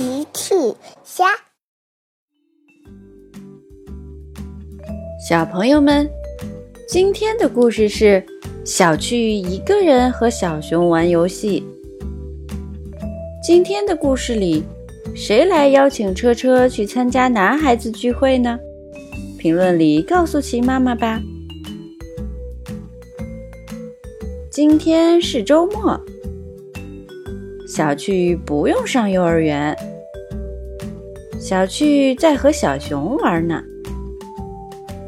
奇趣虾，小朋友们，今天的故事是小趣一个人和小熊玩游戏。今天的故事里，谁来邀请车车去参加男孩子聚会呢？评论里告诉奇妈妈吧。今天是周末，小趣不用上幼儿园。小趣在和小熊玩呢。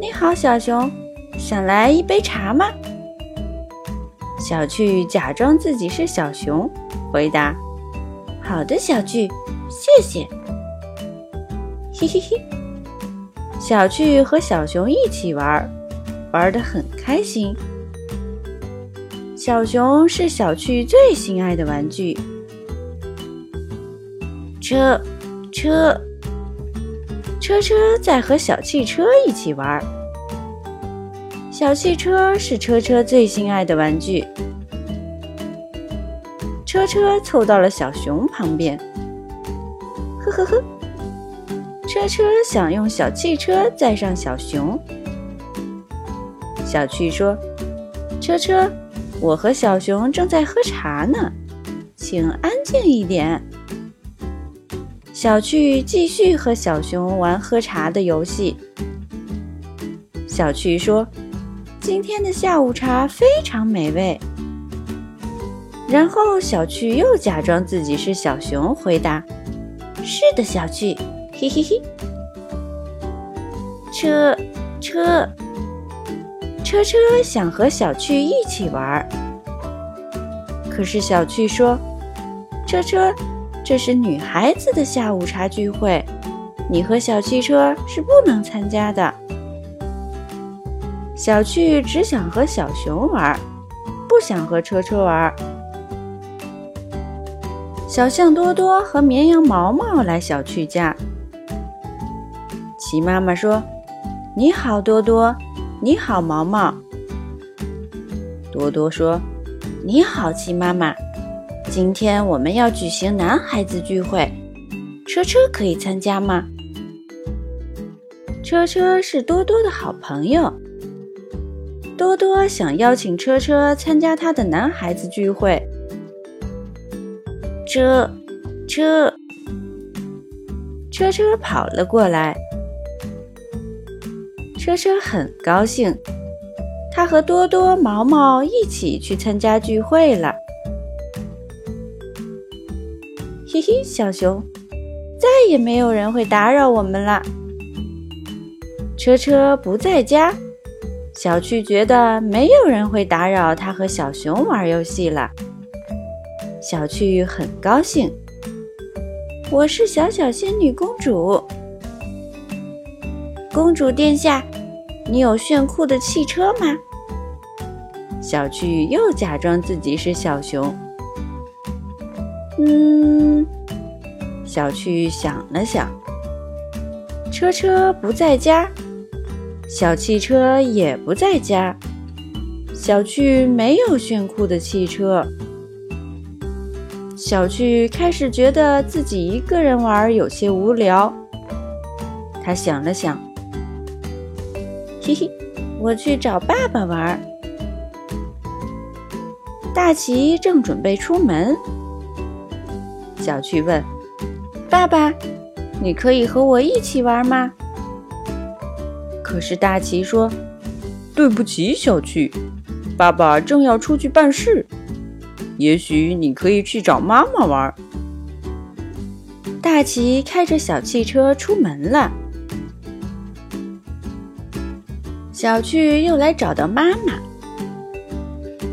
你好，小熊，想来一杯茶吗？小趣假装自己是小熊，回答：“好的，小趣，谢谢。”嘿嘿嘿，小趣和小熊一起玩，玩得很开心。小熊是小趣最心爱的玩具。车，车，车车在和小汽车一起玩。小汽车是车车最心爱的玩具。车车凑到了小熊旁边，呵呵呵。车车想用小汽车载上小熊。小趣说：“车车。”我和小熊正在喝茶呢，请安静一点。小趣继续和小熊玩喝茶的游戏。小趣说：“今天的下午茶非常美味。”然后小趣又假装自己是小熊，回答：“是的，小趣，嘿 嘿嘿。”车车。车车想和小趣一起玩，可是小趣说：“车车，这是女孩子的下午茶聚会，你和小汽车是不能参加的。”小趣只想和小熊玩，不想和车车玩。小象多多和绵羊毛毛来小趣家，齐妈妈说：“你好，多多。”你好，毛毛。多多说：“你好，鸡妈妈。今天我们要举行男孩子聚会，车车可以参加吗？”车车是多多的好朋友。多多想邀请车车参加他的男孩子聚会。车车车车跑了过来。车车很高兴，他和多多、毛毛一起去参加聚会了。嘿嘿，小熊，再也没有人会打扰我们了。车车不在家，小趣觉得没有人会打扰他和小熊玩游戏了。小趣很高兴。我是小小仙女公主，公主殿下。你有炫酷的汽车吗？小趣又假装自己是小熊。嗯，小趣想了想，车车不在家，小汽车也不在家，小趣没有炫酷的汽车。小趣开始觉得自己一个人玩有些无聊，他想了想。嘿嘿，我去找爸爸玩。大奇正准备出门，小趣问：“爸爸，你可以和我一起玩吗？”可是大奇说：“对不起，小趣，爸爸正要出去办事。也许你可以去找妈妈玩。”大奇开着小汽车出门了。小趣又来找到妈妈。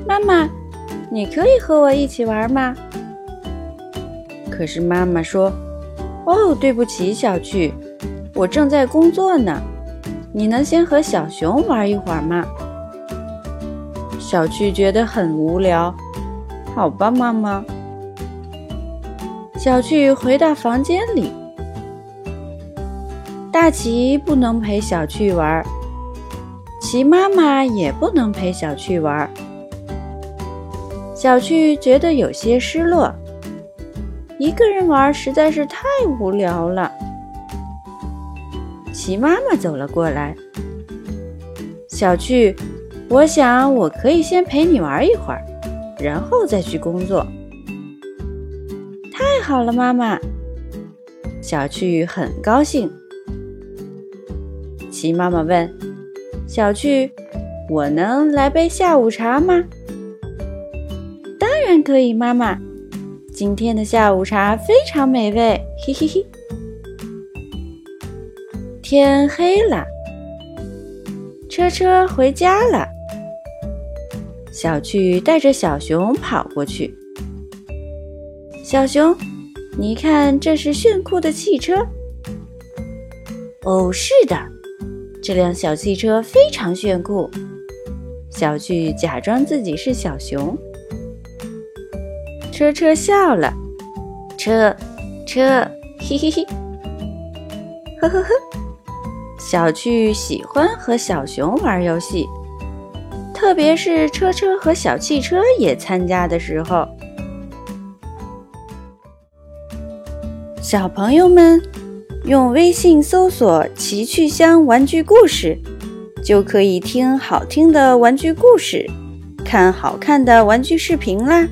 妈妈，你可以和我一起玩吗？可是妈妈说：“哦，对不起，小趣，我正在工作呢。你能先和小熊玩一会儿吗？”小趣觉得很无聊。好吧，妈妈。小趣回到房间里。大奇不能陪小趣玩。其妈妈也不能陪小趣玩，小趣觉得有些失落。一个人玩实在是太无聊了。齐妈妈走了过来，小趣，我想我可以先陪你玩一会儿，然后再去工作。太好了，妈妈。小趣很高兴。齐妈妈问小趣：“我能来杯下午茶吗？”“当然可以，妈妈。今天的下午茶非常美味。”嘿嘿嘿。天黑了，车车回家了。小趣带着小熊跑过去。小熊，你看，这是炫酷的汽车。哦，是的，这辆小汽车非常炫酷。小趣假装自己是小熊。车车笑了，车车，嘿嘿嘿，呵呵呵。小趣喜欢和小熊玩游戏，特别是车车和小汽车也参加的时候。小朋友们，用微信搜索“奇趣箱玩具故事”，就可以听好听的玩具故事，看好看的玩具视频啦。